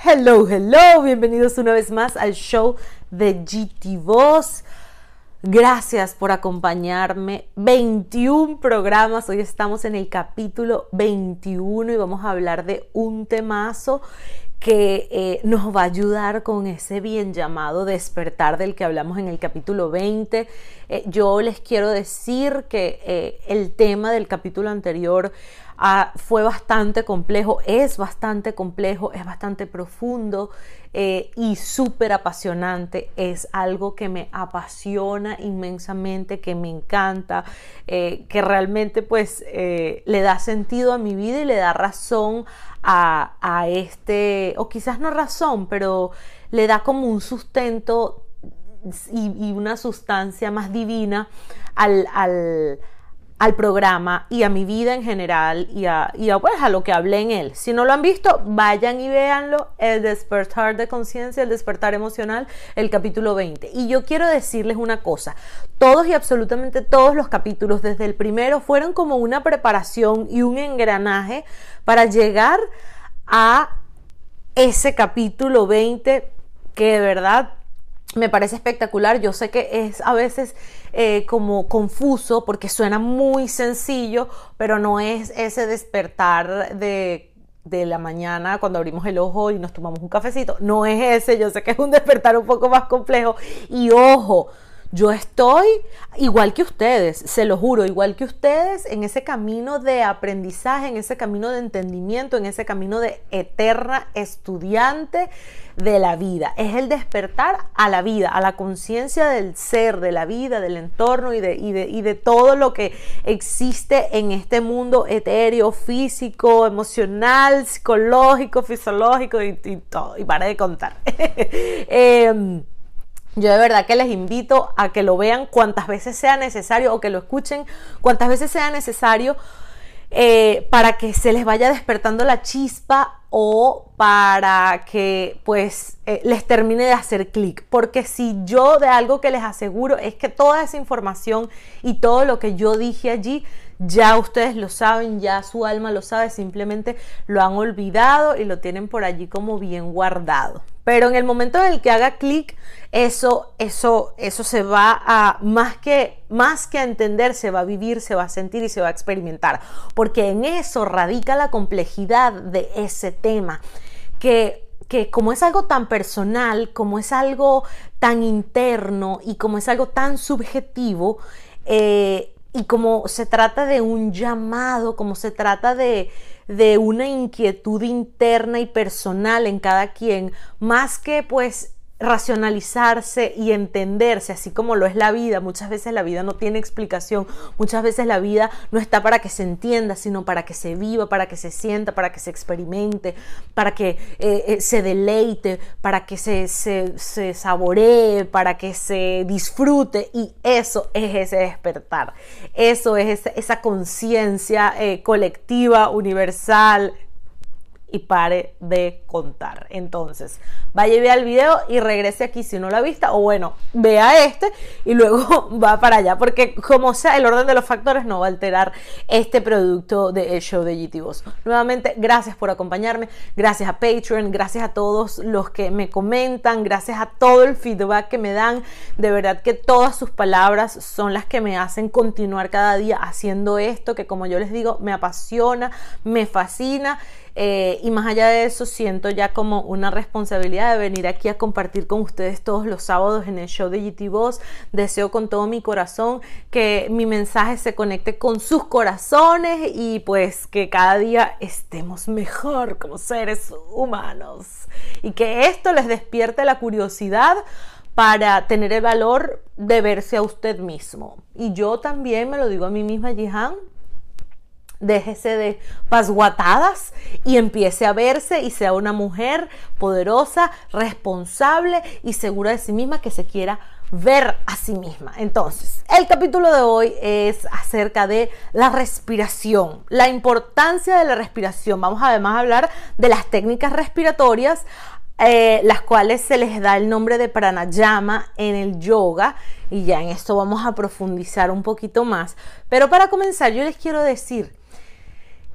Hello, hello, bienvenidos una vez más al show de GT Voz. Gracias por acompañarme. 21 programas, hoy estamos en el capítulo 21 y vamos a hablar de un temazo que eh, nos va a ayudar con ese bien llamado despertar del que hablamos en el capítulo 20. Eh, yo les quiero decir que eh, el tema del capítulo anterior Ah, fue bastante complejo, es bastante complejo, es bastante profundo eh, y súper apasionante. Es algo que me apasiona inmensamente, que me encanta, eh, que realmente pues eh, le da sentido a mi vida y le da razón a, este, o quizás no razón, pero le da como un sustento y, una sustancia más divina al programa y a mi vida en general y a, pues, a lo que hablé en él. Si no lo han visto, vayan y véanlo, el despertar de conciencia, el despertar emocional, el capítulo 20. Y yo quiero decirles una cosa, todos y absolutamente todos los capítulos desde el primero fueron como una preparación y un engranaje para llegar a ese capítulo 20 que de verdad me parece espectacular. Yo sé que es a veces eh, como confuso porque suena muy sencillo, pero no es ese despertar de, de la mañana cuando abrimos el ojo y nos tomamos un cafecito. No es ese, yo sé que es un despertar un poco más complejo. Y ojo, yo estoy igual que ustedes, se lo juro, igual que ustedes en ese camino de aprendizaje, en ese camino de entendimiento, en ese camino de eterna estudiante de la vida. Es el despertar a la vida, a la conciencia del ser, de la vida, del entorno y de, y de, todo lo que existe en este mundo etéreo, físico, emocional, psicológico, fisiológico y, todo. Y para de contar. Em, yo de verdad que les invito a que lo vean cuantas veces sea necesario o que lo escuchen cuantas veces sea necesario eh, para que se les vaya despertando la chispa o para que pues eh, les termine de hacer clic. Porque si yo de algo que les aseguro es que toda esa información y todo lo que yo dije allí, ya ustedes lo saben, ya su alma lo sabe, simplemente lo han olvidado y lo tienen por allí como bien guardado. Pero en el momento en el que haga clic, eso, eso, eso se va a, más que, más que a entender, se va a vivir, se va a sentir y se va a experimentar. Porque en eso radica la complejidad de ese tema. Que que como es algo tan personal, como es algo tan interno y como es algo tan subjetivo, eh, y como se trata de un llamado, como se trata de, de una inquietud interna y personal en cada quien, más que pues racionalizarse y entenderse, así como lo es la vida. Muchas veces la vida no tiene explicación, muchas veces la vida no está para que se entienda, sino para que se viva, para que se sienta, para que se experimente, para que eh, eh, se deleite, para que se, se, saboree, para que se disfrute. Y eso es ese despertar, eso es esa, conciencia eh, colectiva, universal, y pare de contar. Entonces, vaya y vea el video y regrese aquí si no lo ha visto, o bueno, vea este y luego va para allá, porque como sea, el orden de los factores no va a alterar este producto de el show de GT Nuevamente, gracias por acompañarme, gracias a Patreon, gracias a todos los que me comentan, gracias a todo el feedback que me dan. De verdad que todas sus palabras son las que me hacen continuar cada día haciendo esto, que como yo les digo, me apasiona, me fascina. Eh, y más allá de eso, siento ya como una responsabilidad de venir aquí a compartir con ustedes todos los sábados en el show de GT Voz. Deseo con todo mi corazón que mi mensaje se conecte con sus corazones y pues que cada día estemos mejor como seres humanos. Y que esto les despierte la curiosidad para tener el valor de verse a usted mismo. Y yo también me lo digo a mí misma, Jihan, déjese de pasguatadas y empiece a verse y sea una mujer poderosa, responsable y segura de sí misma que se quiera ver a sí misma. Entonces, el capítulo de hoy es acerca de la respiración, la importancia de la respiración. Vamos además a hablar de las técnicas respiratorias, eh, las cuales se les da el nombre de pranayama en el yoga. Y ya en esto vamos a profundizar un poquito más. Pero para comenzar, yo les quiero decir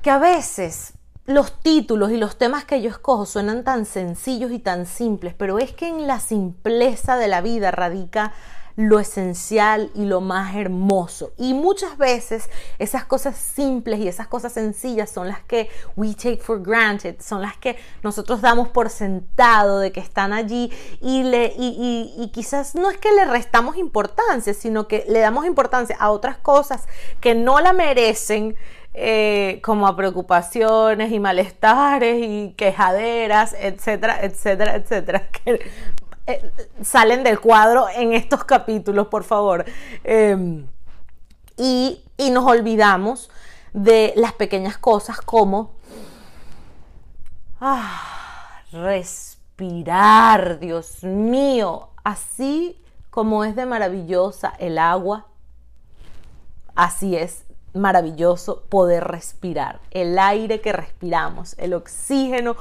que a veces los títulos y los temas que yo escojo suenan tan sencillos y tan simples, pero es que en la simpleza de la vida radica lo esencial y lo más hermoso. Y muchas veces esas cosas simples y esas cosas sencillas son las que we take for granted, son las que nosotros damos por sentado de que están allí y, le, y, quizás no es que le restamos importancia, sino que le damos importancia a otras cosas que no la merecen. Eh, como a preocupaciones y malestares y quejaderas, etcétera, etcétera, etcétera, que eh, salen del cuadro en estos capítulos, por favor. Em, y, nos olvidamos de las pequeñas cosas como ah, respirar, Dios mío, así como es de maravillosa el agua, así es maravilloso poder respirar, el aire que respiramos, el oxígeno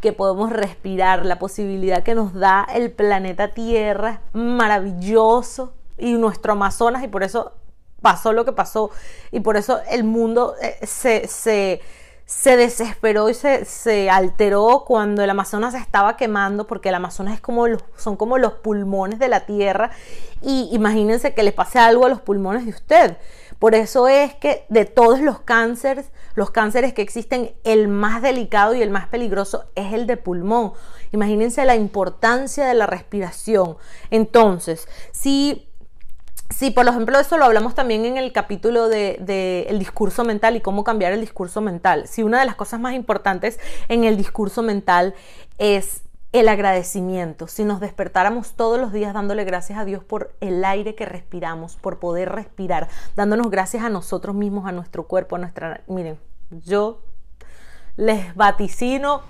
que podemos respirar, la posibilidad que nos da el planeta Tierra, maravilloso, y nuestro Amazonas, y por eso pasó lo que pasó, y por eso el mundo eh, se, se, desesperó y se, se, alteró cuando el Amazonas se estaba quemando, porque el Amazonas es como son como los pulmones de la Tierra, y imagínense que le pase algo a los pulmones de usted por eso es que de todos los cánceres, los cánceres que existen, el más delicado y el más peligroso es el de pulmón. Imagínense la importancia de la respiración. Entonces, si si por ejemplo, eso lo hablamos también en el capítulo del de, discurso mental y cómo cambiar el discurso mental. Si una de las cosas más importantes en el discurso mental es el agradecimiento, si nos despertáramos todos los días dándole gracias a Dios por el aire que respiramos, por poder respirar, dándonos gracias a nosotros mismos, a nuestro cuerpo, a nuestra... Miren, yo les vaticino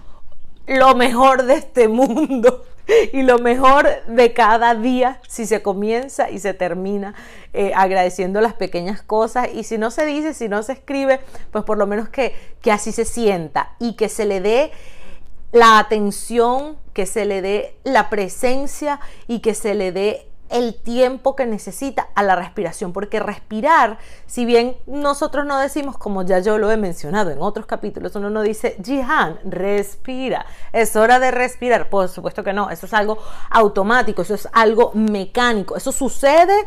lo mejor de este mundo y lo mejor de cada día si se comienza y se termina eh, agradeciendo las pequeñas cosas. Y si no se dice, si no se escribe, pues por lo menos que, que así se sienta y que se le dé la atención, que se le dé la presencia y que se le dé el tiempo que necesita a la respiración, porque respirar, si bien nosotros no decimos, como ya yo lo he mencionado en otros capítulos, uno no dice, Jihan, respira, es hora de respirar, por supuesto que no, eso es algo automático, eso es algo mecánico, eso sucede,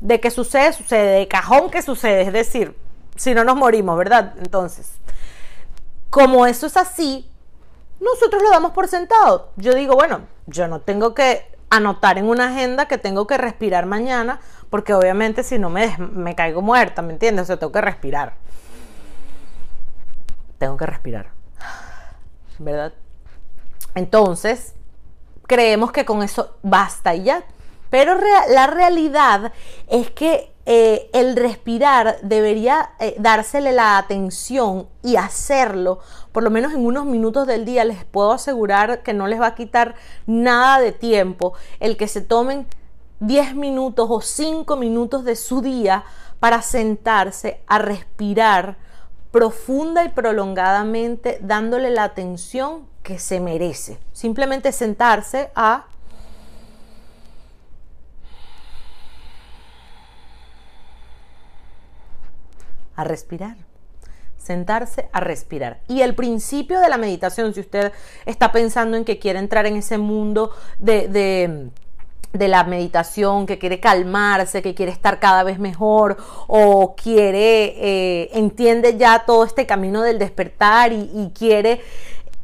de que sucede, sucede, de cajón que sucede, es decir, si no nos morimos, ¿verdad? Entonces, como eso es así, nosotros lo damos por sentado. Yo digo, bueno, yo no tengo que anotar en una agenda que tengo que respirar mañana, porque obviamente si no me, me caigo muerta, ¿me entiendes? O sea, tengo que respirar. Tengo que respirar. ¿Verdad? Entonces, creemos que con eso basta y ya. Pero la realidad es que eh, el respirar debería eh, dársele la atención y hacerlo, por lo menos en unos minutos del día, les puedo asegurar que no les va a quitar nada de tiempo el que se tomen 10 minutos o 5 minutos de su día para sentarse a respirar profunda y prolongadamente, dándole la atención que se merece. Simplemente sentarse a a respirar. Sentarse a respirar. Y el principio de la meditación, si usted está pensando en que quiere entrar en ese mundo de, de la meditación, que quiere calmarse, que quiere estar cada vez mejor o quiere, eh, entiende ya todo este camino del despertar y, quiere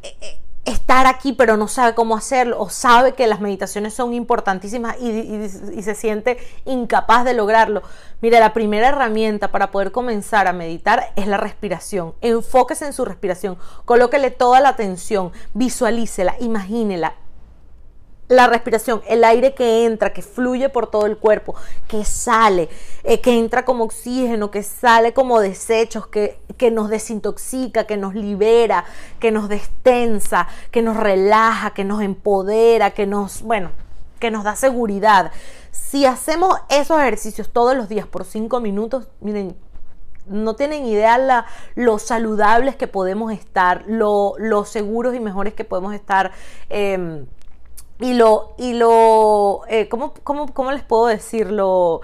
eh, eh, estar aquí pero no sabe cómo hacerlo o sabe que las meditaciones son importantísimas y, se siente incapaz de lograrlo. Mire, la primera herramienta para poder comenzar a meditar es la respiración. Enfóquese en su respiración, colóquele toda la atención, visualícela, imagínela, la respiración, el aire que entra, que fluye por todo el cuerpo, que sale, eh, que entra como oxígeno, que sale como desechos, que, que nos desintoxica, que nos libera, que nos destensa, que nos relaja, que nos empodera, que nos, bueno, que nos da seguridad. Si hacemos esos ejercicios todos los días por cinco minutos, miren, no tienen idea la, lo saludables que podemos estar, lo, seguros y mejores que podemos estar. Em, y lo, y lo, eh, ¿cómo, les puedo decirlo?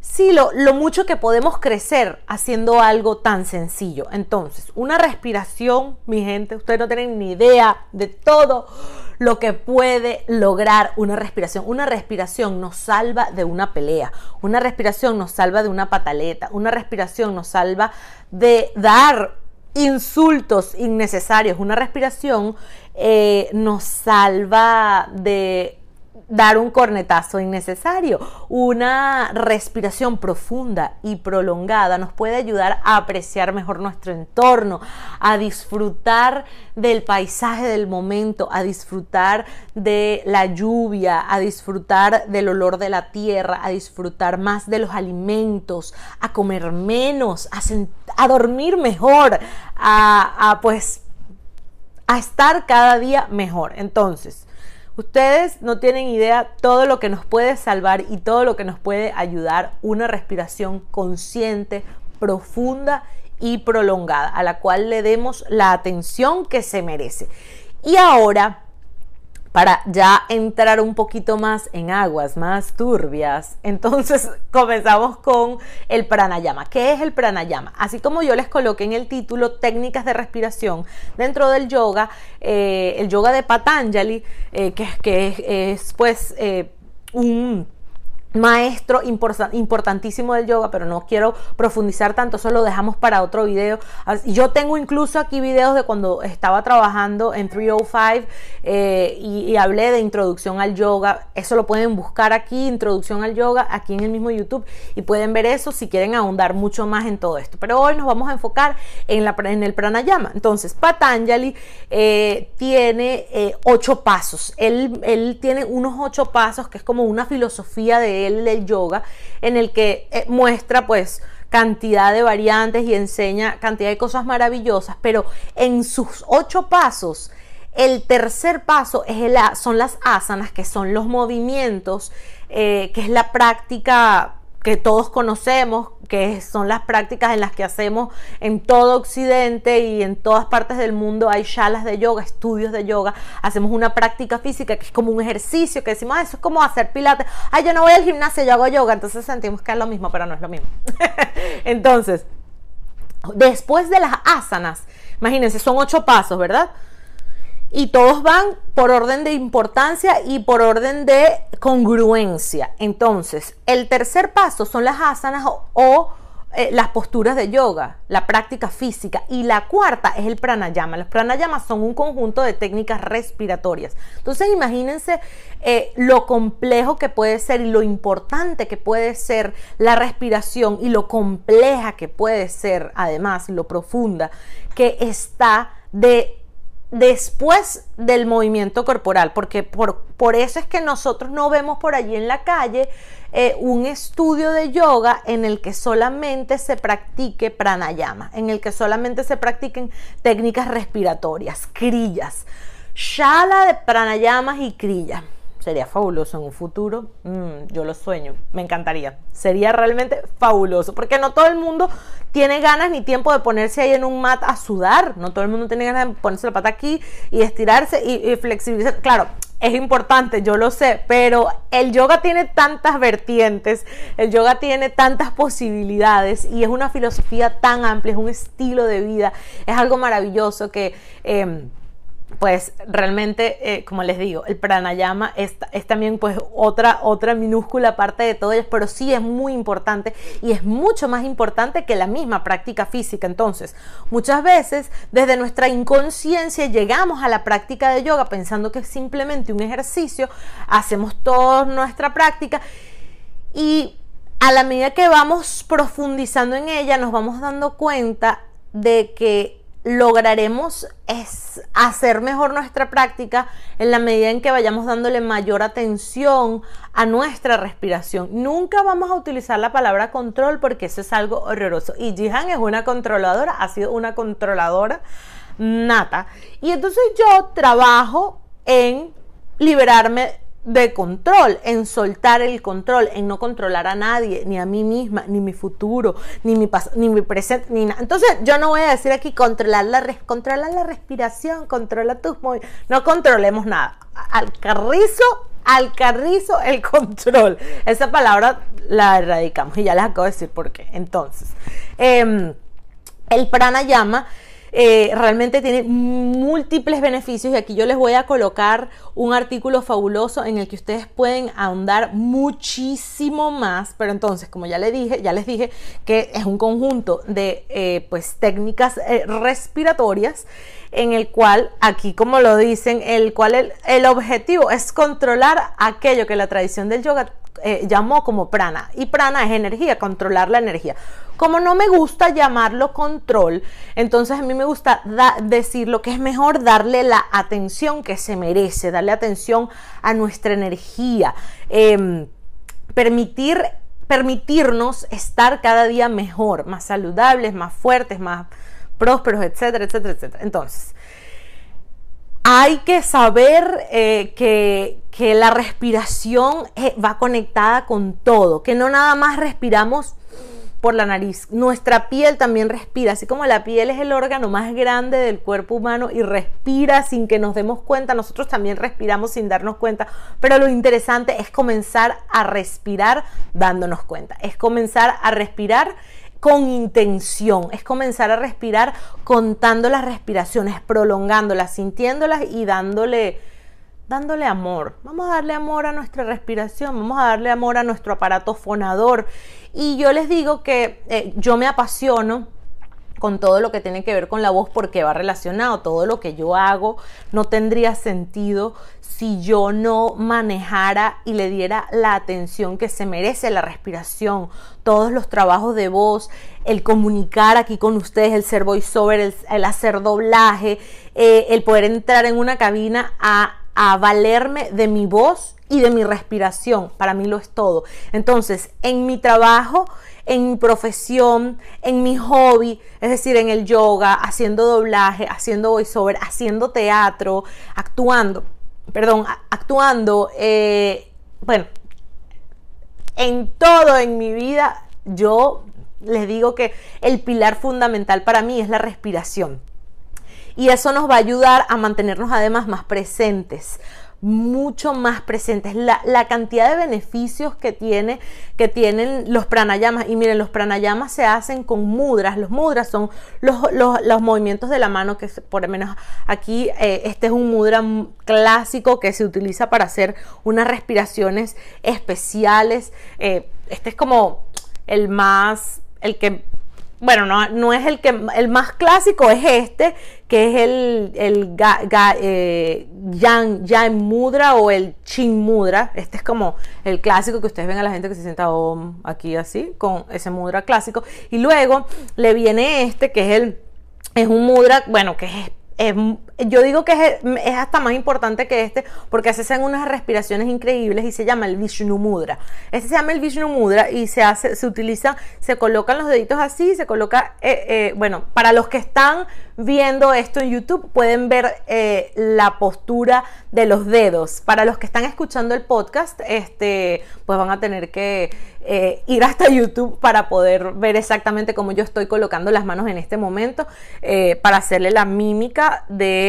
sí, lo, lo, mucho que podemos crecer haciendo algo tan sencillo. Entonces, una respiración, mi gente, ustedes no tienen ni idea de todo lo que puede lograr una respiración. Una respiración nos salva de una pelea, una respiración nos salva de una pataleta, una respiración nos salva de dar insultos innecesarios, una respiración eh, nos salva de dar un cornetazo innecesario. Una respiración profunda y prolongada nos puede ayudar a apreciar mejor nuestro entorno, a disfrutar del paisaje del momento, a disfrutar de la lluvia, a disfrutar del olor de la tierra, a disfrutar más de los alimentos, a comer menos, a, dormir mejor, a, a pues a estar cada día mejor. Entonces, Ustedes no tienen idea todo lo que nos puede salvar y todo lo que nos puede ayudar una respiración consciente, profunda y prolongada, a la cual le demos la atención que se merece. Y ahora para ya entrar un poquito más en aguas más turbias, entonces comenzamos con el pranayama. ¿Qué es el pranayama? Así como yo les coloqué en el título técnicas de respiración dentro del yoga, eh, el yoga de Patanjali, eh, que, es, pues eh, un maestro importantísimo del yoga, pero no quiero profundizar tanto, eso lo dejamos para otro video. Yo tengo incluso aquí videos de cuando estaba trabajando en 305 eh, y, hablé de introducción al yoga. Eso lo pueden buscar aquí, introducción al yoga, aquí en el mismo YouTube y pueden ver eso si quieren ahondar mucho más en todo esto. Pero hoy nos vamos a enfocar en, la, en el pranayama. Entonces, Patanjali eh, tiene eh, ocho pasos. Él, él tiene unos ocho pasos que es como una filosofía de el del yoga, en el que eh, muestra pues cantidad de variantes y enseña cantidad de cosas maravillosas, pero en sus ocho pasos, el tercer paso es son las asanas, que son los movimientos, eh, que es la práctica que todos conocemos, que son las prácticas en las que hacemos en todo Occidente y en todas partes del mundo hay shalas de yoga, estudios de yoga, hacemos una práctica física que es como un ejercicio, que decimos, ah, eso es como hacer pilates, ay, yo no voy al gimnasio, yo hago yoga, entonces sentimos que es lo mismo, pero no es lo mismo. entonces, después de las asanas, imagínense, son ocho pasos, ¿verdad? Y todos van por orden de importancia y por orden de congruencia. Entonces, el tercer paso son las asanas o, eh, las posturas de yoga, la práctica física. Y la cuarta es el pranayama. Los pranayamas son un conjunto de técnicas respiratorias. Entonces, imagínense eh, lo complejo que puede ser y lo importante que puede ser la respiración y lo compleja que puede ser, además, lo profunda que está de después del movimiento corporal, porque por, por, eso es que nosotros no vemos por allí en la calle eh, un estudio de yoga en el que solamente se practique pranayama, en el que solamente se practiquen técnicas respiratorias, crillas, shala de pranayamas y crillas sería fabuloso en un futuro. Mm, yo lo sueño, me encantaría. Sería realmente fabuloso, porque no todo el mundo tiene ganas ni tiempo de ponerse ahí en un mat a sudar. No todo el mundo tiene ganas de ponerse la pata aquí y estirarse y, flexibilizar. Claro, es importante, yo lo sé, pero el yoga tiene tantas vertientes, el yoga tiene tantas posibilidades y es una filosofía tan amplia, es un estilo de vida, es algo maravilloso que... Em, pues realmente, eh, como les digo, el pranayama es, es, también pues otra, otra minúscula parte de todo ello, pero sí es muy importante y es mucho más importante que la misma práctica física. Entonces, muchas veces desde nuestra inconsciencia llegamos a la práctica de yoga pensando que es simplemente un ejercicio, hacemos toda nuestra práctica y a la medida que vamos profundizando en ella nos vamos dando cuenta de que lograremos es hacer mejor nuestra práctica en la medida en que vayamos dándole mayor atención a nuestra respiración. Nunca vamos a utilizar la palabra control porque eso es algo horroroso. Y Jihan es una controladora, ha sido una controladora nata. Y entonces yo trabajo en liberarme de control, en soltar el control, en no controlar a nadie, ni a mí misma, ni mi futuro, ni mi ni mi presente, ni nada. Entonces, yo no voy a decir aquí controlar la, controlar la respiración, controla tus movimientos, no controlemos nada. Al carrizo al carrizo el control. Esa palabra la erradicamos y ya les acabo de decir por qué. Entonces, em, el pranayama eh, realmente tiene múltiples beneficios y aquí yo les voy a colocar un artículo fabuloso en el que ustedes pueden ahondar muchísimo más, pero entonces como ya les dije, ya les dije que es un conjunto de eh, pues técnicas eh, respiratorias en el cual, aquí como lo dicen, el cual el, el objetivo es controlar aquello que la tradición del yoga eh, llamó como prana. Y prana es energía, controlar la energía. Como no me gusta llamarlo control, entonces a mí me gusta decir lo que es mejor darle la atención que se merece, darle atención a nuestra energía, em, permitir, permitirnos estar cada día mejor, más saludables, más fuertes, más prósperos, etcétera, etcétera, etcétera. Entonces, hay que saber eh, que, la respiración eh, va conectada con todo, que no nada más respiramos por la nariz. Nuestra piel también respira, así como la piel es el órgano más grande del cuerpo humano y respira sin que nos demos cuenta, nosotros también respiramos sin darnos cuenta, pero lo interesante es comenzar a respirar dándonos cuenta, es comenzar a respirar con intención, es comenzar a respirar contando las respiraciones, prolongándolas, sintiéndolas y dándole dándole amor. Vamos a darle amor a nuestra respiración, vamos a darle amor a nuestro aparato fonador. Y yo les digo que eh, yo me apasiono con todo lo que tiene que ver con la voz porque va relacionado. Todo lo que yo hago no tendría sentido si yo no manejara y le diera la atención que se merece la respiración, todos los trabajos de voz, el comunicar aquí con ustedes, el ser voiceover, el, hacer doblaje, eh, el poder entrar en una cabina a, a valerme de mi voz y de mi respiración. Para mí lo es todo. Entonces, en mi trabajo, en mi profesión, en mi hobby, es decir, en el yoga, haciendo doblaje, haciendo voiceover, haciendo teatro, actuando, perdón, actuando, eh, bueno, en todo en mi vida, yo les digo que el pilar fundamental para mí es la respiración. Y eso nos va a ayudar a mantenernos además más presentes, mucho más presentes. La, la, cantidad de beneficios que, tiene, que tienen los pranayamas. Y miren, los pranayamas se hacen con mudras. Los mudras son los, los, movimientos de la mano que por lo menos aquí eh, este es un mudra clásico que se utiliza para hacer unas respiraciones especiales. Eh, este es como el más, el que bueno, no, no, es el que el más clásico es este, que es el, el eh, Yan, Mudra o el Chin Mudra. Este es como el clásico que ustedes ven a la gente que se sienta aquí así, con ese mudra clásico. Y luego le viene este, que es el es un mudra, bueno, que es yo digo que es, hasta más importante que este porque hacen unas respiraciones increíbles y se llama el Vishnu Mudra. Este se llama el Vishnu Mudra y se hace, se utiliza, se colocan los deditos así, se coloca, eh, eh, bueno, para los que están viendo esto en YouTube pueden ver eh, la postura de los dedos. Para los que están escuchando el podcast, este, pues van a tener que ir hasta YouTube para poder ver exactamente cómo yo estoy colocando las manos en este momento, para hacerle la mímica de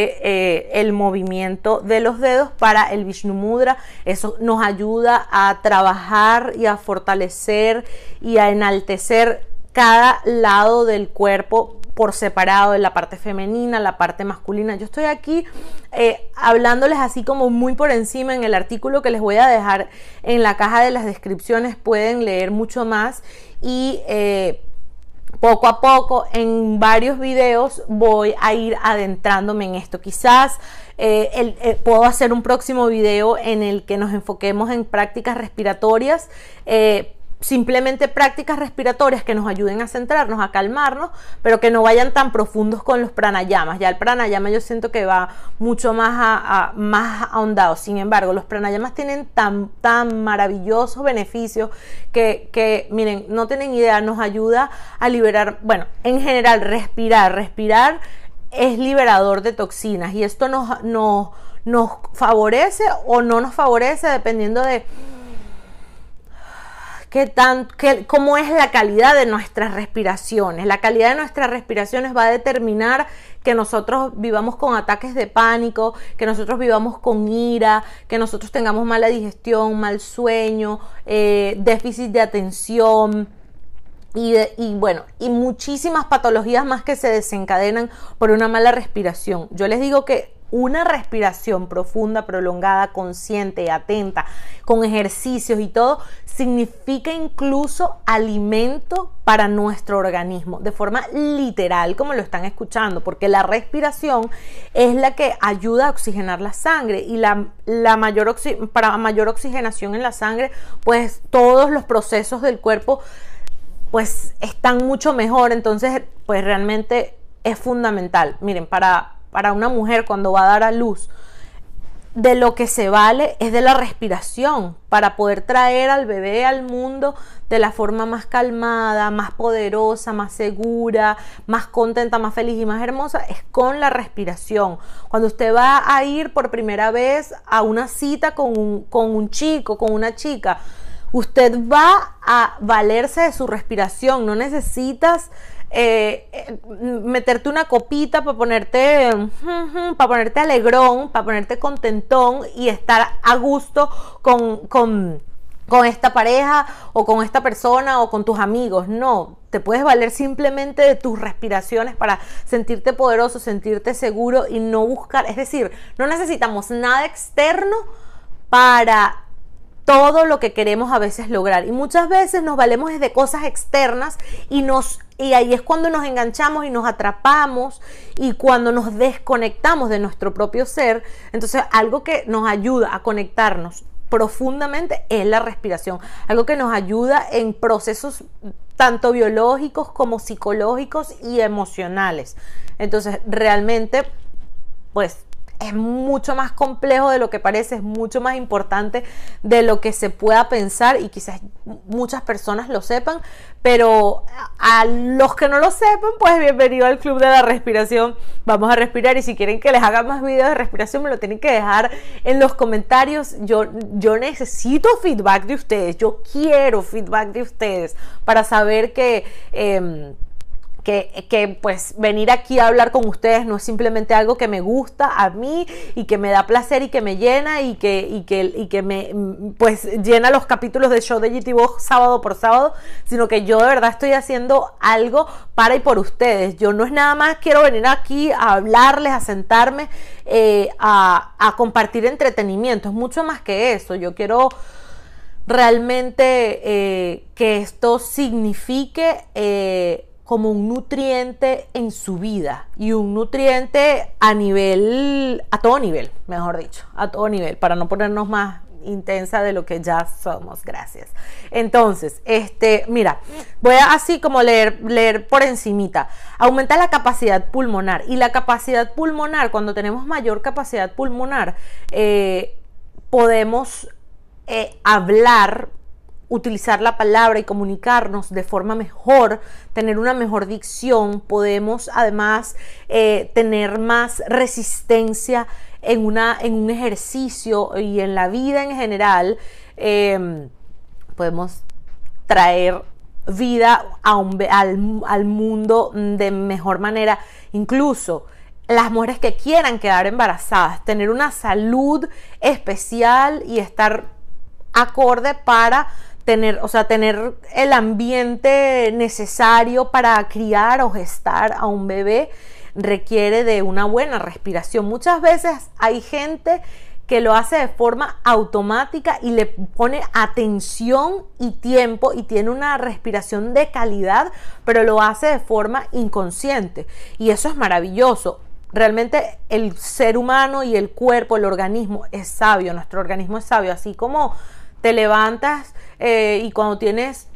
el movimiento de los dedos para el Vishnu Mudra. Eso nos ayuda a trabajar y a fortalecer y a enaltecer cada lado del cuerpo por separado la parte femenina, la parte masculina. Yo estoy aquí eh, hablándoles así como muy por encima en el artículo que les voy a dejar en la caja de las descripciones. Pueden leer mucho más y eh, poco a poco en varios videos voy a ir adentrándome en esto. Quizás eh, puedo hacer un próximo video en el que nos enfoquemos en prácticas respiratorias simplemente prácticas respiratorias que nos ayuden a centrarnos, a calmarnos, pero que no vayan tan profundos con los pranayamas. Ya el pranayama yo siento que va mucho más, a, más ahondado. Sin embargo, los pranayamas tienen tan, tan maravillosos beneficios que, miren, no tienen idea, nos ayuda a liberar, bueno, en general, respirar, respirar es liberador de toxinas y esto nos, nos favorece o no nos favorece dependiendo de qué qué, cómo es la calidad de nuestras respiraciones. La calidad de nuestras respiraciones va a determinar que nosotros vivamos con ataques de pánico, que nosotros vivamos con ira, que nosotros tengamos mala digestión, mal sueño, eh, déficit de atención. Y, y, bueno, y muchísimas patologías más que se desencadenan por una mala respiración. Yo les digo que una respiración profunda, prolongada, consciente, atenta, con ejercicios y todo, significa incluso alimento para nuestro organismo, de forma literal, como lo están escuchando, porque la respiración es la que ayuda a oxigenar la sangre y la, la mayor para mayor oxigenación en la sangre, pues todos los procesos del cuerpo pues están mucho mejor, entonces pues realmente es fundamental. Miren, para para una mujer cuando va a dar a luz, de lo que se vale es de la respiración para poder traer al bebé al mundo de la forma más calmada, más poderosa, más segura, más contenta, más feliz y más hermosa, es con la respiración. Cuando usted va a ir por primera vez a una cita con un, con un chico, con una chica, usted va a valerse de su respiración, no necesitas eh, eh, meterte una copita para ponerte, para ponerte alegrón, para ponerte contentón y estar a gusto con, con, con esta pareja o con esta persona o con tus amigos. No, te puedes valer simplemente de tus respiraciones para sentirte poderoso, sentirte seguro y no buscar, es decir, no necesitamos nada externo para todo lo que queremos a veces lograr. Y muchas veces nos valemos de cosas externas y nos y ahí es cuando nos enganchamos y nos atrapamos y cuando nos desconectamos de nuestro propio ser. Entonces, algo que nos ayuda a conectarnos profundamente es la respiración. Algo que nos ayuda en procesos tanto biológicos como psicológicos y emocionales. Entonces, realmente, pues es mucho más complejo de lo que parece, es mucho más importante de lo que se pueda pensar y quizás muchas personas lo sepan, pero a los que no lo sepan, pues bienvenido al Club de la Respiración. Vamos a respirar y si quieren que les haga más videos de respiración, me lo tienen que dejar en los comentarios. Yo, yo necesito feedback de ustedes, yo quiero feedback de ustedes para saber que... Em, que, pues venir aquí a hablar con ustedes no es simplemente algo que me gusta a mí y que me da placer y que me llena y que, y que, y que me pues llena los capítulos de show de GTV sábado por sábado, sino que yo de verdad estoy haciendo algo para y por ustedes. Yo no es nada más quiero venir aquí a hablarles, a sentarme, eh, a, a compartir entretenimiento, es mucho más que eso. Yo quiero realmente eh, que esto signifique eh, como un nutriente en su vida y un nutriente a nivel, a todo nivel, mejor dicho, a todo nivel, para no ponernos más intensa de lo que ya somos, gracias. Entonces, este, mira, voy así como leer, leer por encimita. Aumenta la capacidad pulmonar y la capacidad pulmonar, cuando tenemos mayor capacidad pulmonar, eh, podemos eh, hablar utilizar la palabra y comunicarnos de forma mejor, tener una mejor dicción, podemos además eh, tener más resistencia en, una, en un ejercicio y en la vida en general, em, podemos traer vida al, al mundo de mejor manera, incluso las mujeres que quieran quedar embarazadas, tener una salud especial y estar acorde para tener, o sea, tener el ambiente necesario para criar o gestar a un bebé requiere de una buena respiración. Muchas veces hay gente que lo hace de forma automática y le pone atención y tiempo y tiene una respiración de calidad, pero lo hace de forma inconsciente. Y eso es maravilloso. Realmente el ser humano y el cuerpo, el organismo es sabio, nuestro organismo es sabio, así como te levantas eh, y cuando tienes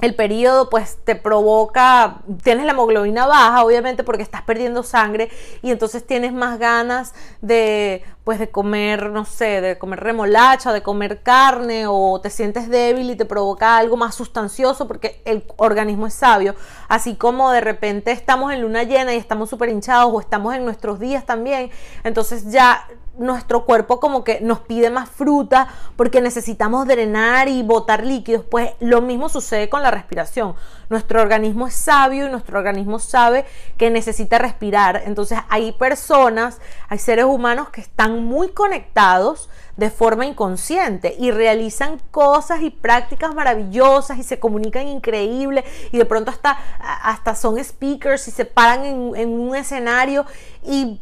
el periodo pues te provoca, tienes la hemoglobina baja obviamente porque estás perdiendo sangre y entonces tienes más ganas de pues de comer, no sé, de comer remolacha, de comer carne o te sientes débil y te provoca algo más sustancioso porque el organismo es sabio, así como de repente estamos en luna llena y estamos súper hinchados o estamos en nuestros días también, entonces ya nuestro cuerpo como que nos pide más fruta porque necesitamos drenar y botar líquidos, pues lo mismo sucede con la respiración. Nuestro organismo es sabio y nuestro organismo sabe que necesita respirar. Entonces hay personas, hay seres humanos que están muy conectados de forma inconsciente y realizan cosas y prácticas maravillosas y se comunican increíble y de pronto hasta, hasta son speakers y se paran en, un escenario y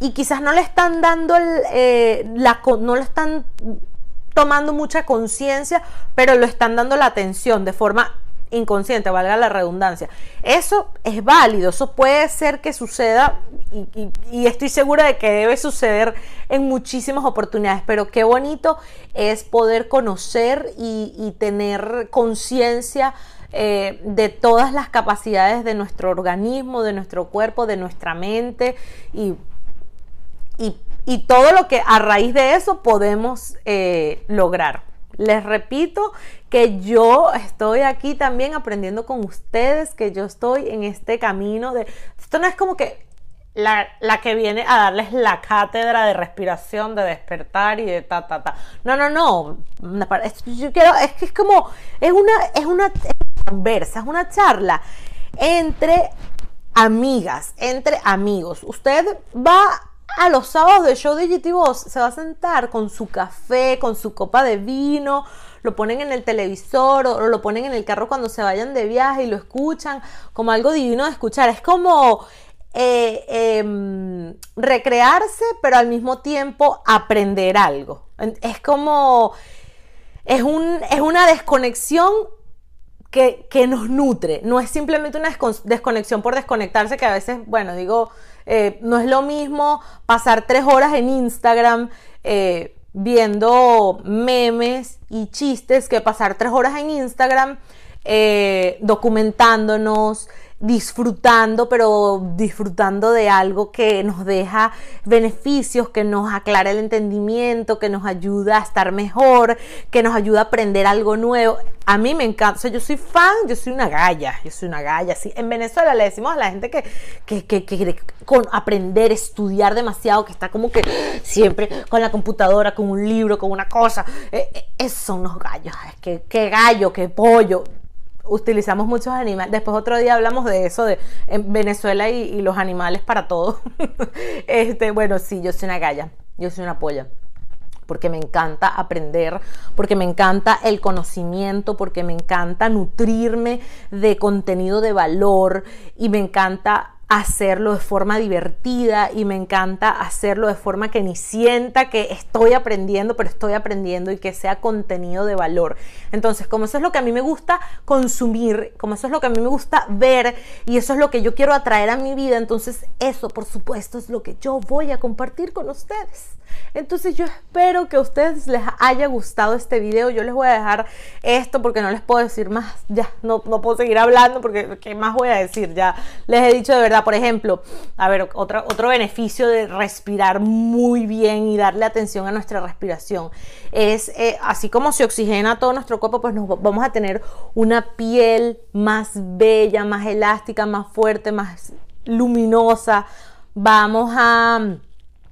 y quizás no le están dando eh, la, no le están tomando mucha conciencia, pero lo están dando la atención de forma inconsciente, valga la redundancia. Eso es válido, eso puede ser que suceda y, estoy segura de que debe suceder en muchísimas oportunidades, pero qué bonito es poder conocer y, tener conciencia eh, de todas las capacidades de nuestro organismo, de nuestro cuerpo, de nuestra mente y y, todo lo que a raíz de eso podemos eh, lograr. Les repito que yo estoy aquí también aprendiendo con ustedes, que yo estoy en este camino de... Esto no es como que la, que viene a darles la cátedra de respiración, de despertar y de ta, ta, ta. No, no, no. Yo quiero, es que es como, es una, es una conversa, es una charla entre amigas, entre amigos. Usted va a los sábados de show de GT se va a sentar con su café, con su copa de vino, lo ponen en el televisor o lo ponen en el carro cuando se vayan de viaje y lo escuchan como algo divino de escuchar. Es como eh, em, recrearse, pero al mismo tiempo aprender algo. Es como, es, un, es una desconexión que, que, nos nutre. No es simplemente una desconexión por desconectarse, que a veces, bueno, digo, eh, no es lo mismo pasar tres horas en Instagram eh, viendo memes y chistes que pasar tres horas en Instagram eh, documentándonos, disfrutando, pero disfrutando de algo que nos deja beneficios, que nos aclara el entendimiento, que nos ayuda a estar mejor, que nos ayuda a aprender algo nuevo. A mí me encanta, yo soy fan, yo soy una galla, yo soy una galla. Sí. En Venezuela le decimos a la gente que, que, que, con aprender, estudiar demasiado, que está como que siempre con la computadora, con un libro, con una cosa. Eh, eh, esos son los gallos, que, qué gallo, qué pollo utilizamos muchos animales. Después otro día hablamos de eso, de en Venezuela y, los animales para todo. este, bueno, sí, yo soy una galla, yo soy una polla porque me encanta aprender, porque me encanta el conocimiento, porque me encanta nutrirme de contenido de valor y me encanta hacerlo de forma divertida y me encanta hacerlo de forma que ni sienta que estoy aprendiendo, pero estoy aprendiendo y que sea contenido de valor. Entonces, como eso es lo que a mí me gusta consumir, como eso es lo que a mí me gusta ver y eso es lo que yo quiero atraer a mi vida, entonces eso, por supuesto, es lo que yo voy a compartir con ustedes. Entonces yo espero que a ustedes les haya gustado este video. Yo les voy a dejar esto porque no les puedo decir más. Ya, no, no puedo seguir hablando porque ¿qué más voy a decir? Ya les he dicho de verdad por ejemplo, a ver, otro, otro beneficio de respirar muy bien y darle atención a nuestra respiración es, eh, así como se oxigena todo nuestro cuerpo, pues nos vamos a tener una piel más bella, más elástica, más fuerte, más luminosa. Vamos a...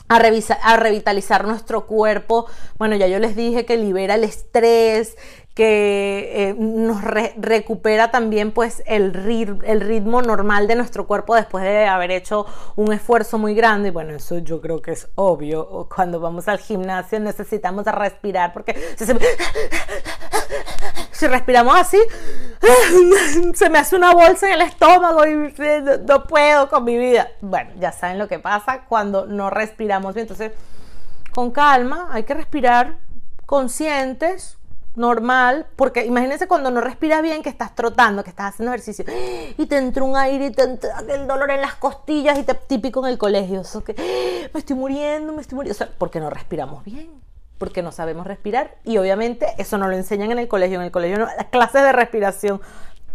A, a, revitalizar nuestro cuerpo. Bueno, ya yo les dije que libera el estrés, que eh, nos recupera también pues el, el ritmo normal de nuestro cuerpo después de haber hecho un esfuerzo muy grande. Y bueno, eso yo creo que es obvio. Cuando vamos al gimnasio necesitamos respirar porque si respiramos así, se me hace una bolsa en el estómago y no puedo con mi vida. Bueno, ya saben lo que pasa cuando no respiramos bien. Entonces, con calma, hay que respirar conscientes, normal, porque imagínense cuando no respiras bien, que estás trotando, que estás haciendo ejercicio, y te entra un aire y te entra el dolor en las costillas, y te, típico en el colegio, eso que me estoy muriendo, me estoy muriendo, o sea, porque no respiramos bien, porque no sabemos respirar, y obviamente eso no lo enseñan en el colegio, en el colegio no, las clases de respiración,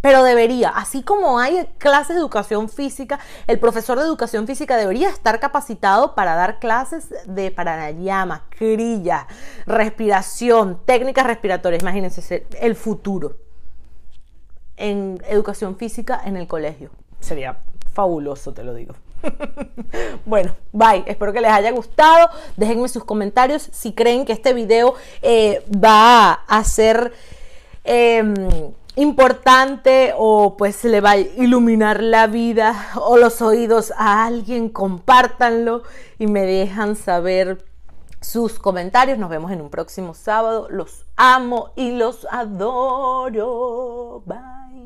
pero debería, así como hay clases de educación física, el profesor de educación física debería estar capacitado para dar clases de pranayama, crilla, respiración, técnicas respiratorias. Imagínense el futuro en educación física en el colegio. Sería fabuloso, te lo digo. bueno, bye. Espero que les haya gustado. Déjenme sus comentarios si creen que este video eh, va a ser em, importante o pues le va a iluminar la vida o los oídos a alguien. Compártanlo y me dejan saber sus comentarios. Nos vemos en un próximo sábado. Los amo y los adoro. Bye.